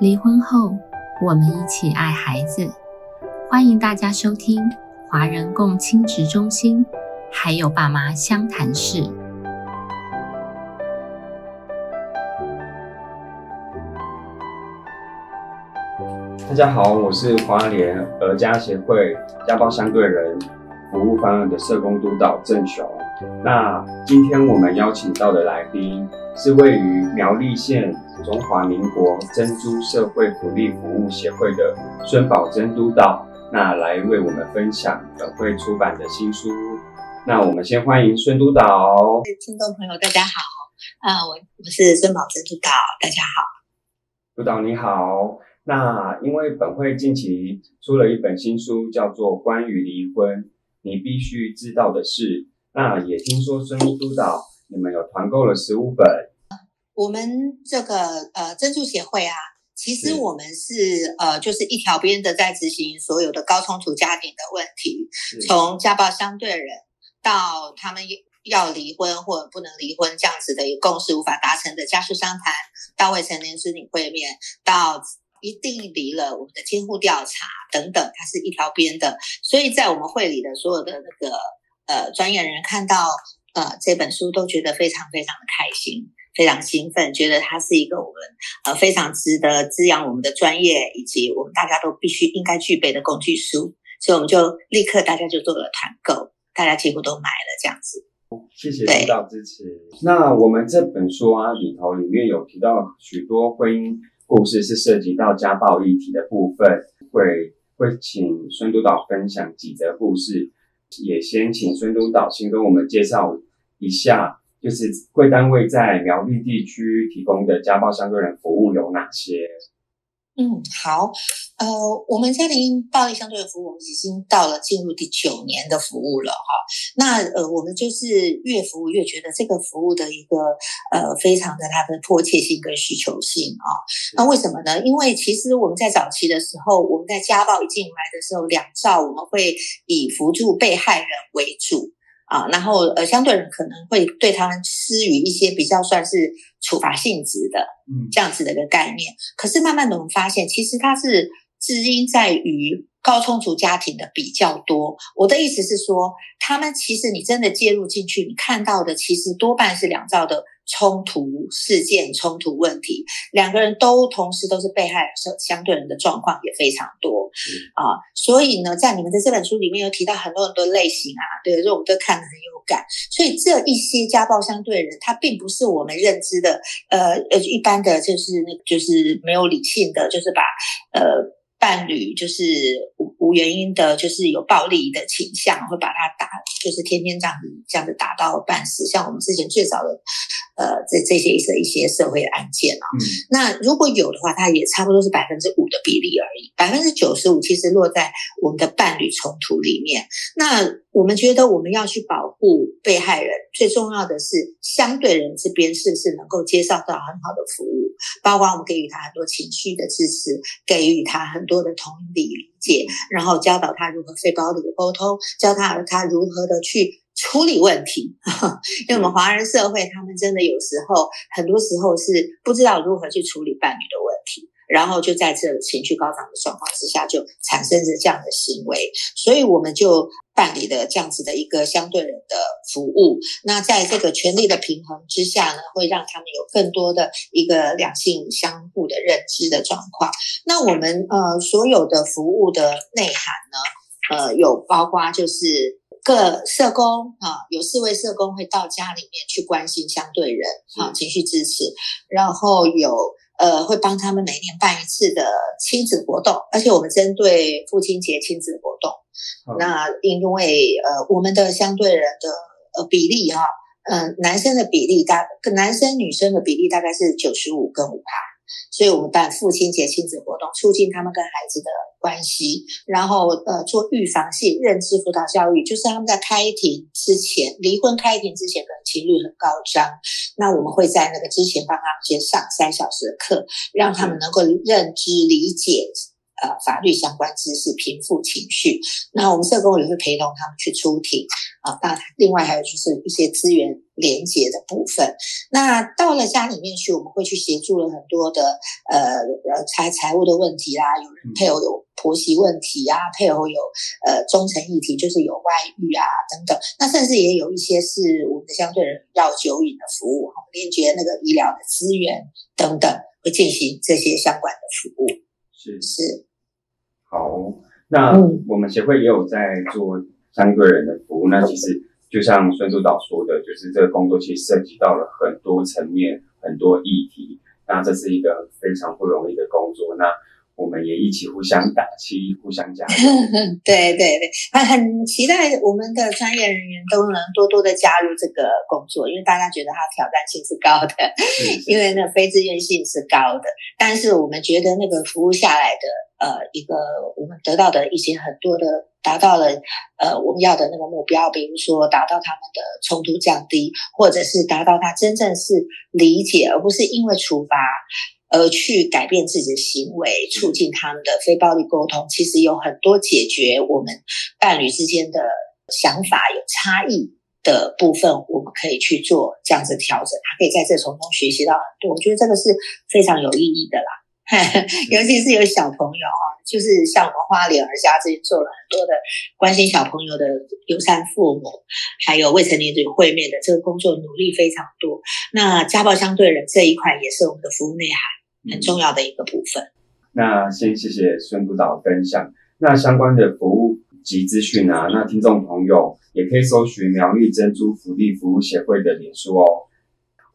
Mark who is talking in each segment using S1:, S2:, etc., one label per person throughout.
S1: 离婚后，我们一起爱孩子。欢迎大家收听华人共亲职中心，还有爸妈相谈室。
S2: 大家好，我是华联儿家协会家暴相对人服务方案的社工督导郑雄。那今天我们邀请到的来宾是位于苗栗县中华民国珍珠社会福利服务协会的孙宝珍督导，那来为我们分享本会出版的新书。那我们先欢迎孙督导。
S3: 听众朋友，大家好，啊，我我是孙宝珍督导，大家好。
S2: 督导你好。那因为本会近期出了一本新书，叫做《关于离婚你必须知道的事》。那也听说孙督导你们有团购了十五本。
S3: 我们这个呃珍珠协会啊，其实我们是呃就是一条边的在执行所有的高冲突家庭的问题，从家暴相对人到他们要离婚或者不能离婚这样子的一个共识无法达成的家事商谈，到未成年子女会面，到一定离了我们的监护调查等等，它是一条边的。所以在我们会里的所有的那个呃专业人员看到呃这本书，都觉得非常非常的开心，非常兴奋，觉得它是一个我们呃非常值得滋养我们的专业以及我们大家都必须应该具备的工具书。所以我们就立刻大家就做了团购，大家几乎都买了这样子。
S2: 谢谢领导支持。那我们这本书啊里头里面有提到许多婚姻。故事是涉及到家暴议题的部分，会会请孙督导分享几则故事，也先请孙督导先跟我们介绍一下，就是贵单位在苗栗地区提供的家暴相对人服务有哪些？
S3: 嗯，好。呃，我们家庭暴力相对的服务，我们已经到了进入第九年的服务了哈。那呃，我们就是越服务越觉得这个服务的一个呃，非常的它的迫切性跟需求性啊。那为什么呢？因为其实我们在早期的时候，我们在家暴一进来的时候，两兆我们会以扶助被害人为主。啊，然后呃，相对人可能会对他们施予一些比较算是处罚性质的，嗯，这样子的一个概念。可是慢慢的我们发现，其实它是知因在于高充足家庭的比较多。我的意思是说，他们其实你真的介入进去，你看到的其实多半是两造的。冲突事件、冲突问题，两个人都同时都是被害人，相相对人的状况也非常多啊。所以呢，在你们的这本书里面有提到很多很多类型啊，对，所以我们都看得很有感。所以这一些家暴相对人，他并不是我们认知的，呃呃，一般的就是那，就是没有理性的，就是把呃。伴侣就是无无原因的，就是有暴力的倾向，会把他打，就是天天这样子这样子打到半死。像我们之前最早的，呃，这这些一些一些社会案件啊，那如果有的话，它也差不多是百分之五的比例而已，百分之九十五其实落在我们的伴侣冲突里面。那我们觉得我们要去保护被害人，最重要的是相对人这边是不是能够接受到很好的服务。包括我们给予他很多情绪的支持，给予他很多的同理理解，然后教导他如何非暴力的沟通，教他他如何的去处理问题。因为我们华人社会，他们真的有时候，很多时候是不知道如何去处理伴侣的问题。然后就在这情绪高涨的状况之下，就产生着这样的行为，所以我们就办理了这样子的一个相对人的服务。那在这个权力的平衡之下呢，会让他们有更多的一个两性相互的认知的状况。那我们呃所有的服务的内涵呢，呃有包括就是各社工啊，有四位社工会到家里面去关心相对人啊，情绪支持，然后有。呃，会帮他们每年办一次的亲子活动，而且我们针对父亲节亲子活动。那因为呃，我们的相对人的呃比例哈，嗯，男生的比例大，男生女生的比例大概是九十五跟五趴。所以我们办父亲节亲子活动，促进他们跟孩子的关系，然后呃做预防性认知辅导教育，就是他们在开庭之前，离婚开庭之前可能情绪很高涨，那我们会在那个之前帮他们先上三小时的课，让他们能够认知理解呃法律相关知识，平复情绪。那我们社工也会陪同他们去出庭啊。那另外还有就是一些资源连接的部分。那到了家里面去，我们会去协助了很多的呃呃财财务的问题啦，有人配偶有婆媳问题啊，配偶有呃忠诚议题，就是有外遇啊等等。那甚至也有一些是我们的相对人要酒瘾的服务，哈，连接那个医疗的资源等等，会进行这些相关的服务。
S2: 是
S3: 是，
S2: 好，那我们协会也有在做相对人的服务。那其实就像孙督导说的，就是这个工作其实涉及到了很多层面、很多议题。那这是一个非常不容易的工作。那我们也一起互相打气，互相加油。
S3: 对 对对，很很期待我们的专业人员都能多多的加入这个工作，因为大家觉得它挑战性是高的，因为那非自愿性是高的。但是我们觉得那个服务下来的，呃，一个我们得到的一些很多的，达到了呃我们要的那个目标，比如说达到他们的冲突降低，或者是达到他真正是理解，而不是因为处罚。而去改变自己的行为，促进他们的非暴力沟通，其实有很多解决我们伴侣之间的想法有差异的部分，我们可以去做这样子调整。他可以在这从中学习到很多，我觉得这个是非常有意义的啦。尤其是有小朋友啊，就是像我们花莲儿家这边做了很多的关心小朋友的友善父母，还有未成年子会面的这个工作，努力非常多。那家暴相对人这一块也是我们的服务内涵。很重要的一个部分。
S2: 那先谢谢孙督导分享。那相关的服务及资讯啊，那听众朋友也可以搜寻苗栗珍珠福利服务协会的脸书哦。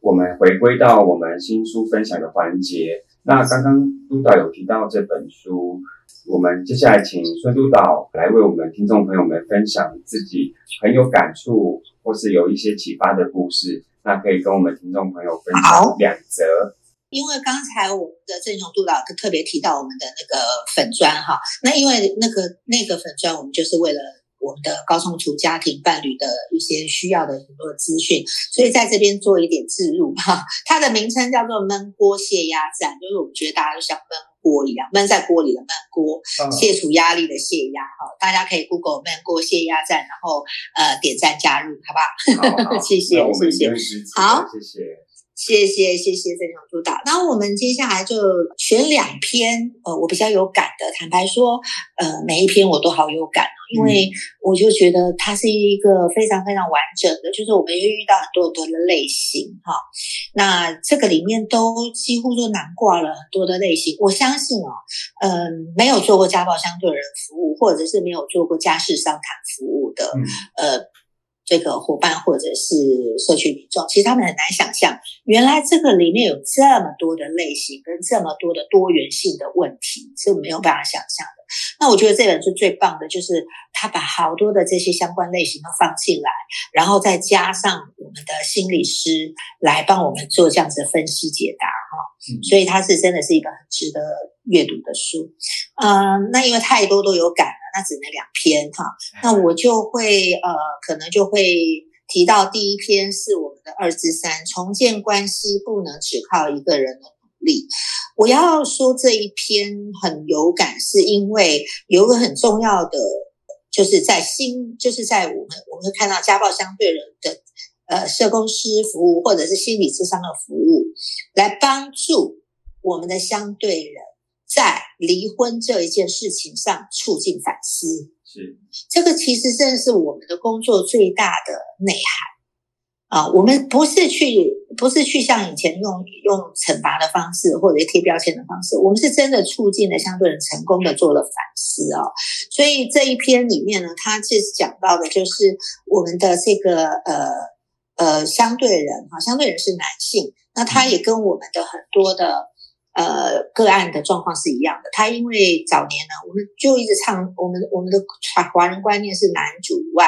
S2: 我们回归到我们新书分享的环节。那刚刚督导有提到这本书，我们接下来请孙督导来为我们听众朋友们分享自己很有感触或是有一些启发的故事。那可以跟我们听众朋友分享两则。
S3: 因为刚才我们的郑雄督导特别提到我们的那个粉砖哈，那因为那个那个粉砖，我们就是为了我们的高冲突家庭伴侣的一些需要的很多资讯，所以在这边做一点置入哈。它的名称叫做焖锅泄压站，就是我们觉得大家都像焖锅一样，焖在锅里的焖锅，卸除压力的泄压哈。大家可以 Google 焖锅泄压站，然后呃点赞加入，好
S2: 不
S3: 好？谢谢谢谢，
S2: 好，谢谢。
S3: 谢谢谢谢郑雄督导，那我们接下来就选两篇，呃，我比较有感的。坦白说，呃，每一篇我都好有感，因为我就觉得它是一个非常非常完整的，就是我们会遇到很多很多的类型哈。那这个里面都几乎都囊括了很多的类型。我相信哦，嗯，没有做过家暴相对人服务，或者是没有做过家事商谈服务的，呃。这个伙伴或者是社区民众，其实他们很难想象，原来这个里面有这么多的类型跟这么多的多元性的问题，是没有办法想象的。那我觉得这本书最棒的就是他把好多的这些相关类型都放进来，然后再加上我们的心理师来帮我们做这样子的分析解答，哈，所以它是真的是一本很值得阅读的书。嗯，那因为太多都有感了。那只能两篇哈，那我就会呃，可能就会提到第一篇是我们的二至三重建关系不能只靠一个人的努力。我要说这一篇很有感，是因为有个很重要的，就是在心，就是在我们我们会看到家暴相对人的呃社工师服务或者是心理智商的服务，来帮助我们的相对人。在离婚这一件事情上促进反思，
S2: 是
S3: 这个其实正是我们的工作最大的内涵啊！我们不是去不是去像以前用用惩罚的方式或者贴标签的方式，我们是真的促进了相对人成功的做了反思啊！所以这一篇里面呢，它是讲到的就是我们的这个呃呃相对人哈，相对人是男性，那他也跟我们的很多的。呃，个案的状况是一样的。他因为早年呢，我们就一直唱我们我们的华华人观念是男主外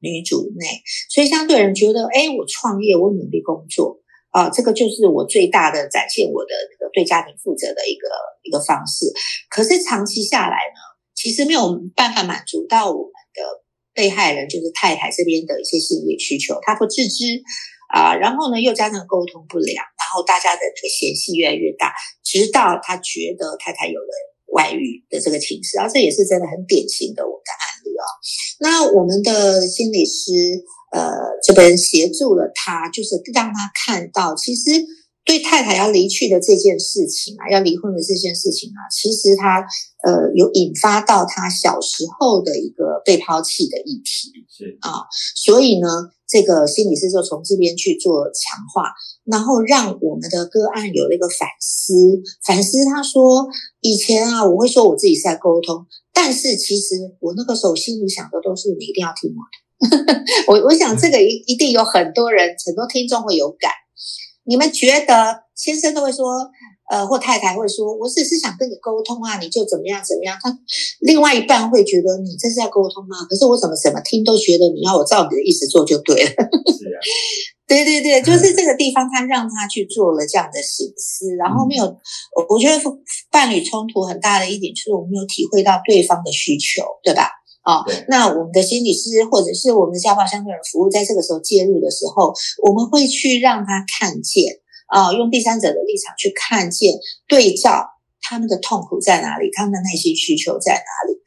S3: 女主内，所以相对人觉得，哎，我创业，我努力工作啊，这个就是我最大的展现我的这个对家庭负责的一个一个方式。可是长期下来呢，其实没有办法满足到我们的被害人，就是太太这边的一些心理需求，他不自知。啊，然后呢，又加上沟通不良，然后大家的这个嫌隙越来越大，直到他觉得太太有了外遇的这个情势啊，这也是真的很典型的我的案啊。那我们的心理师呃这边协助了他，就是让他看到，其实对太太要离去的这件事情啊，要离婚的这件事情啊，其实他呃有引发到他小时候的一个被抛弃的议题
S2: 是
S3: 啊，所以呢，这个心理师就从这边去做强化。然后让我们的个案有了一个反思，反思他说以前啊，我会说我自己是在沟通，但是其实我那个时候心里想的都是你一定要听我的。我我想这个一一定有很多人很多听众会有感。你们觉得先生都会说，呃，或太太会说，我只是想跟你沟通啊，你就怎么样怎么样。他另外一半会觉得你这是在沟通吗？可是我怎么怎么听都觉得你要我照你的意思做就对了。
S2: 是啊。
S3: 对对对，就 是这个地方，他让他去做了这样的醒思，然后没有，我我觉得伴侣冲突很大的一点就是我们没有体会到对方的需求，对吧？哦，那我们的心理师或者是我们的家暴相对人服务，在这个时候介入的时候，我们会去让他看见啊，用第三者的立场去看见，对照他们的痛苦在哪里，他们的内心需求在哪里。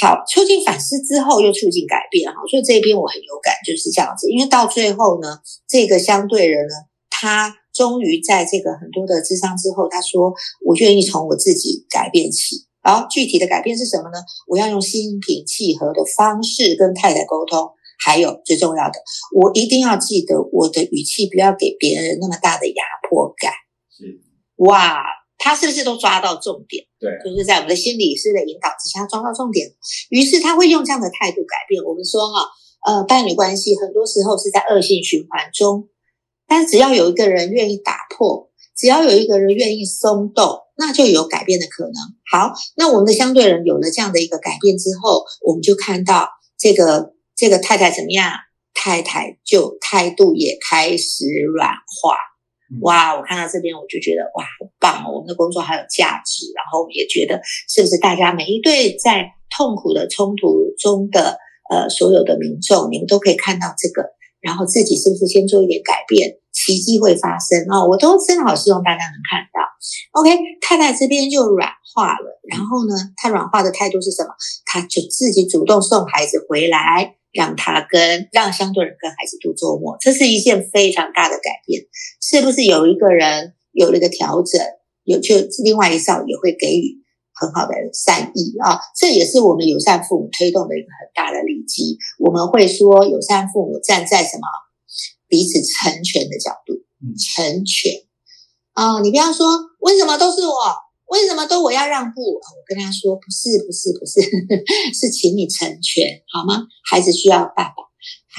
S3: 好，促进反思之后又促进改变哈，所以这边我很有感，就是这样子。因为到最后呢，这个相对人呢，他终于在这个很多的智商之后，他说：“我愿意从我自己改变起。”好具体的改变是什么呢？我要用心平气和的方式跟太太沟通，还有最重要的，我一定要记得我的语气不要给别人那么大的压迫感。
S2: 是
S3: 哇。他是不是都抓到重点？
S2: 对，
S3: 就是在我们的心理师的引导之下抓到重点。于是他会用这样的态度改变。我们说哈，呃，伴侣关系很多时候是在恶性循环中，但只要有一个人愿意打破，只要有一个人愿意松动，那就有改变的可能。好，那我们的相对人有了这样的一个改变之后，我们就看到这个这个太太怎么样？太太就态度也开始软化。哇，我看到这边我就觉得哇，好棒哦！我们的工作好有价值，然后也觉得是不是大家每一对在痛苦的冲突中的呃所有的民众，你们都可以看到这个，然后自己是不是先做一点改变，奇迹会发生啊！我都真的好希望大家能看到。OK，太太这边就软化了，然后呢，她软化的态度是什么？她就自己主动送孩子回来。让他跟让相对人跟孩子度周末，这是一件非常大的改变。是不是有一个人有了一个调整，有就另外一少也会给予很好的善意啊？这也是我们友善父母推动的一个很大的力利基。我们会说，友善父母站在什么彼此成全的角度，成全啊！你不要说为什么都是我。为什么都我要让步？我跟他说不是不是不是，是请你成全好吗？孩子需要爸爸，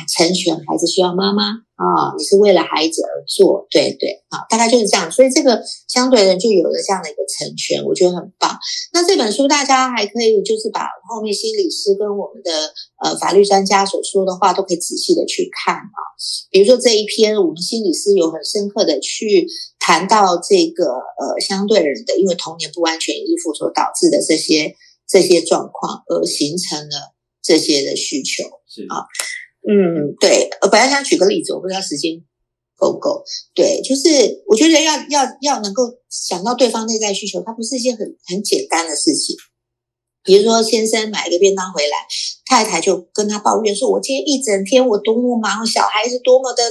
S3: 成全孩子需要妈妈啊！你是为了孩子而做，对对啊，大概就是这样。所以这个相对人就有了这样的一个成全，我觉得很棒。那这本书大家还可以就是把后面心理师跟我们的呃法律专家所说的话都可以仔细的去看啊。比如说这一篇，我们心理师有很深刻的去。谈到这个呃相对人的，因为童年不安全依附所导致的这些这些状况，而形成了这些的需求
S2: 是
S3: 啊，嗯，对。我本来想举个例子，我不知道时间够不够。对，就是我觉得要要要能够想到对方内在需求，它不是一件很很简单的事情。比如说，先生买一个便当回来，太太就跟他抱怨说：“我今天一整天我多么忙，小孩子多么的。”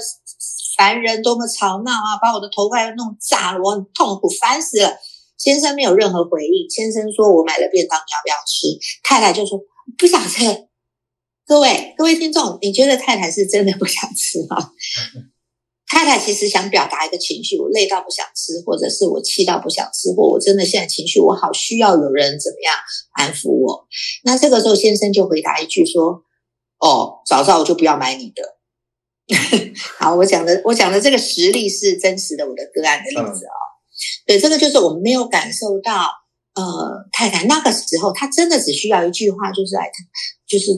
S3: 烦人，多么吵闹啊！把我的头发弄炸了，我很痛苦，烦死了。先生没有任何回应。先生说：“我买了便当，你要不要吃？”太太就说：“不想吃。”各位各位听众，你觉得太太是真的不想吃吗？太太其实想表达一个情绪：我累到不想吃，或者是我气到不想吃，或我真的现在情绪我好需要有人怎么样安抚我。那这个时候先生就回答一句说：“哦，早知道我就不要买你的。”好，我讲的我讲的这个实例是真实的，我的个案的例子啊。对，这个就是我们没有感受到，呃，太太那个时候，她真的只需要一句话，就是来，就是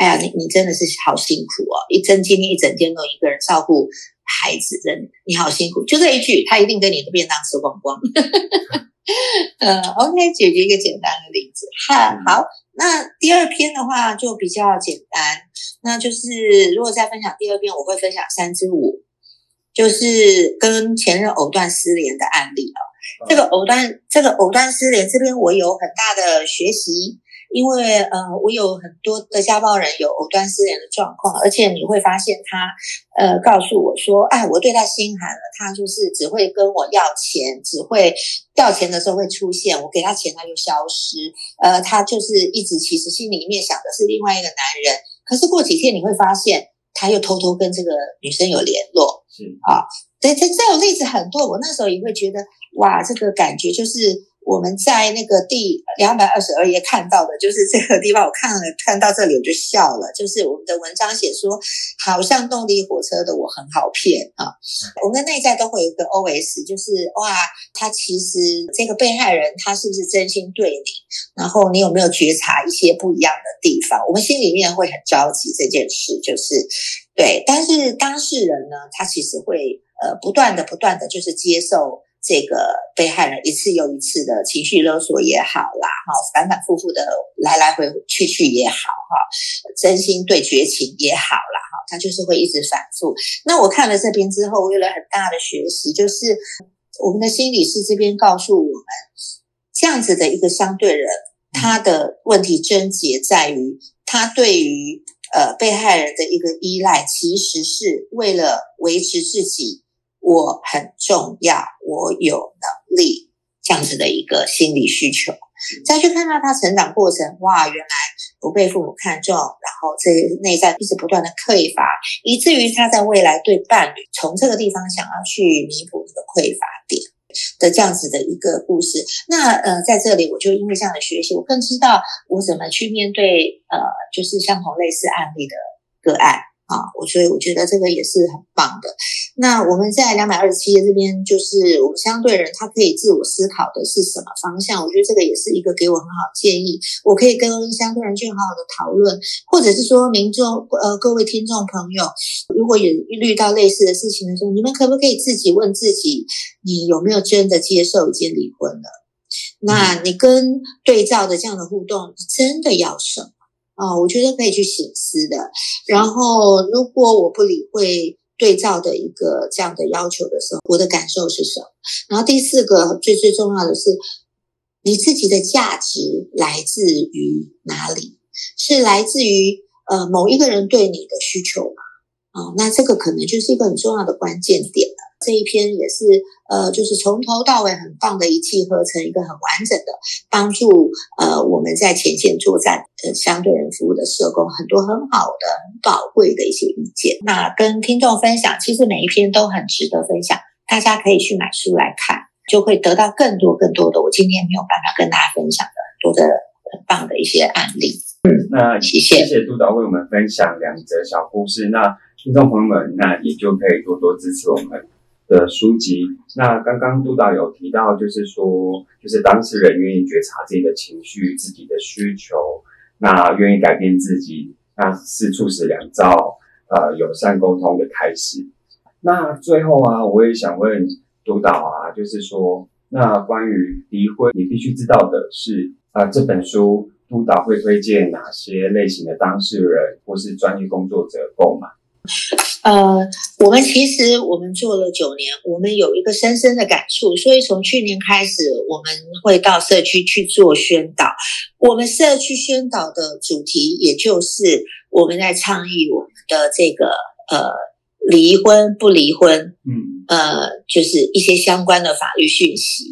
S3: 哎呀，你你真的是好辛苦哦，一整今天一整天都一个人照顾孩子，真的你好辛苦，就这一句，他一定跟你的便当吃光光。呃，OK，解决一个简单的例子。哈，好，那第二篇的话就比较简单。那就是如果再分享第二篇，我会分享三支五，就是跟前任藕断丝连的案例哦。这个藕断这个藕断丝连这边我有很大的学习。因为呃，我有很多的家暴人有藕断丝连的状况，而且你会发现他呃告诉我说，哎，我对他心寒了，他就是只会跟我要钱，只会要钱的时候会出现，我给他钱他就消失，呃，他就是一直其实心里面想的是另外一个男人，可是过几天你会发现他又偷偷跟这个女生有联络，
S2: 是
S3: 啊，对，这这种例子很多，我那时候也会觉得哇，这个感觉就是。我们在那个第两百二十二页看到的，就是这个地方。我看了看到这里，我就笑了。就是我们的文章写说，好像动力火车的我很好骗啊。我们的内在都会有一个 O S，就是哇，他其实这个被害人他是不是真心对你？然后你有没有觉察一些不一样的地方？我们心里面会很着急这件事，就是对。但是当事人呢，他其实会呃不断的不断的就是接受。这个被害人一次又一次的情绪勒索也好啦，哈，反反复复的来来回去去也好，哈，真心对绝情也好啦，哈，他就是会一直反复。那我看了这边之后，我有了很大的学习，就是我们的心理师这边告诉我们，这样子的一个相对人，他的问题症结在于，他对于呃被害人的一个依赖，其实是为了维持自己。我很重要，我有能力这样子的一个心理需求，再去看到他成长过程，哇，原来不被父母看重，然后这内在一直不断的匮乏，以至于他在未来对伴侣从这个地方想要去弥补这个匮乏点的这样子的一个故事。那呃，在这里我就因为这样的学习，我更知道我怎么去面对呃，就是相同类似案例的个案。啊，我所以我觉得这个也是很棒的。那我们在两百二十七页这边，就是我们相对人他可以自我思考的是什么方向？我觉得这个也是一个给我很好建议。我可以跟相对人去好好的讨论，或者是说民众呃各位听众朋友，如果有遇到类似的事情的时候，你们可不可以自己问自己，你有没有真的接受已经离婚了？那你跟对照的这样的互动，真的要什么？啊，我觉得可以去醒思的。然后，如果我不理会对照的一个这样的要求的时候，我的感受是什么？然后第四个最最重要的是，你自己的价值来自于哪里？是来自于呃某一个人对你的需求吗？啊，那这个可能就是一个很重要的关键点。这一篇也是，呃，就是从头到尾很棒的一气呵成，一个很完整的帮助，呃，我们在前线作战，呃，相对人服务的社工很多很好的、很宝贵的一些意见。那跟听众分享，其实每一篇都很值得分享，大家可以去买书来看，就会得到更多更多的我今天没有办法跟大家分享的很多的很棒的一些案例。
S2: 嗯，那谢谢督导为我们分享两则小故事。那听众朋友们，那也就可以多多支持我们。的书籍，那刚刚督导有提到，就是说，就是当事人愿意觉察自己的情绪、自己的需求，那愿意改变自己，那是促使两造呃友善沟通的开始。那最后啊，我也想问督导啊，就是说，那关于离婚，你必须知道的是，啊，这本书督导会推荐哪些类型的当事人或是专业工作者购买？
S3: 呃，我们其实我们做了九年，我们有一个深深的感触，所以从去年开始，我们会到社区去做宣导。我们社区宣导的主题，也就是我们在倡议我们的这个呃离婚不离婚，嗯，呃，就是一些相关的法律讯息。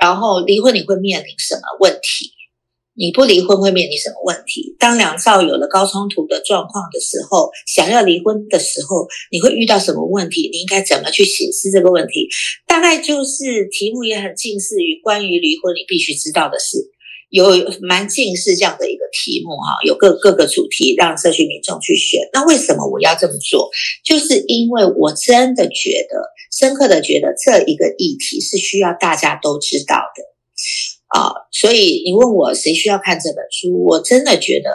S3: 然后离婚你会面临什么问题？你不离婚会面临什么问题？当两少有了高冲突的状况的时候，想要离婚的时候，你会遇到什么问题？你应该怎么去解释这个问题？大概就是题目也很近似于关于离婚你必须知道的事，有蛮近似这样的一个题目哈，有各各个主题让社区民众去选。那为什么我要这么做？就是因为我真的觉得深刻的觉得这一个议题是需要大家都知道的。啊，所以你问我谁需要看这本书，我真的觉得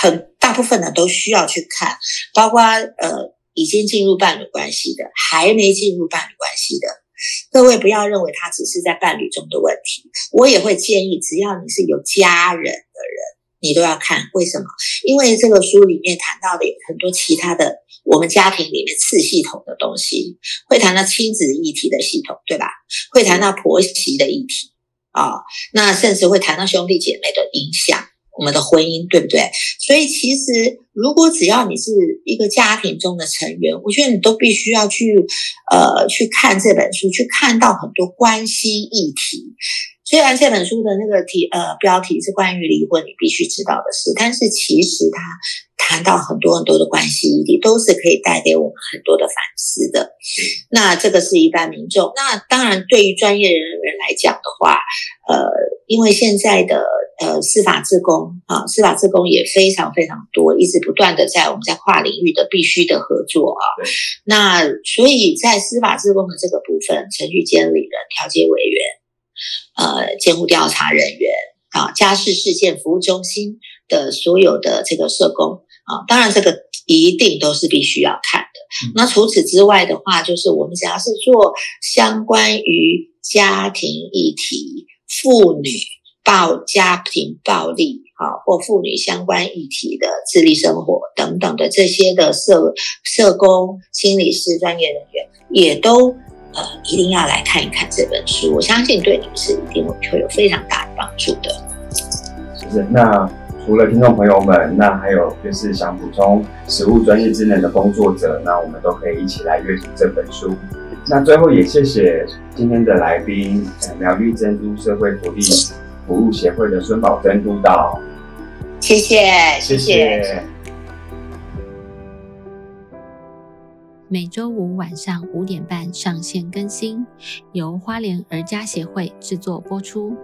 S3: 很大部分的都需要去看，包括呃已经进入伴侣关系的，还没进入伴侣关系的，各位不要认为他只是在伴侣中的问题，我也会建议，只要你是有家人的人，你都要看。为什么？因为这个书里面谈到的有很多其他的我们家庭里面次系统的东西，会谈到亲子议题的系统，对吧？会谈到婆媳的议题啊，那甚至会谈到兄弟姐妹的影响。我们的婚姻对不对？所以其实，如果只要你是一个家庭中的成员，我觉得你都必须要去呃去看这本书，去看到很多关系议题。虽然这本书的那个题呃标题是关于离婚，你必须知道的事，但是其实它谈到很多很多的关系议题，都是可以带给我们很多的反思的。那这个是一般民众，那当然对于专业人员来讲的话，呃，因为现在的。呃，司法自工啊，司法自工也非常非常多，一直不断的在我们在跨领域的必须的合作啊。那所以在司法自工的这个部分，程序监理人、调解委员、呃，监护调查人员啊，家事事件服务中心的所有的这个社工啊，当然这个一定都是必须要看的。那除此之外的话，就是我们只要是做相关于家庭议题、妇女。暴家庭暴力啊，或妇女相关议题的自立生活等等的这些的社社工、心理师专业人员，也都呃一定要来看一看这本书。我相信对你们是一定会有非常大的帮助的。
S2: 是那除了听众朋友们，那还有就是想补充实务专业职能的工作者，那我们都可以一起来阅读这本书。那最后也谢谢今天的来宾，苗栗珍珠社会福利。服务协会的孙宝珍督导，
S3: 谢谢，谢谢。
S1: 每周五晚上五点半上线更新，由花莲儿家协会制作播出。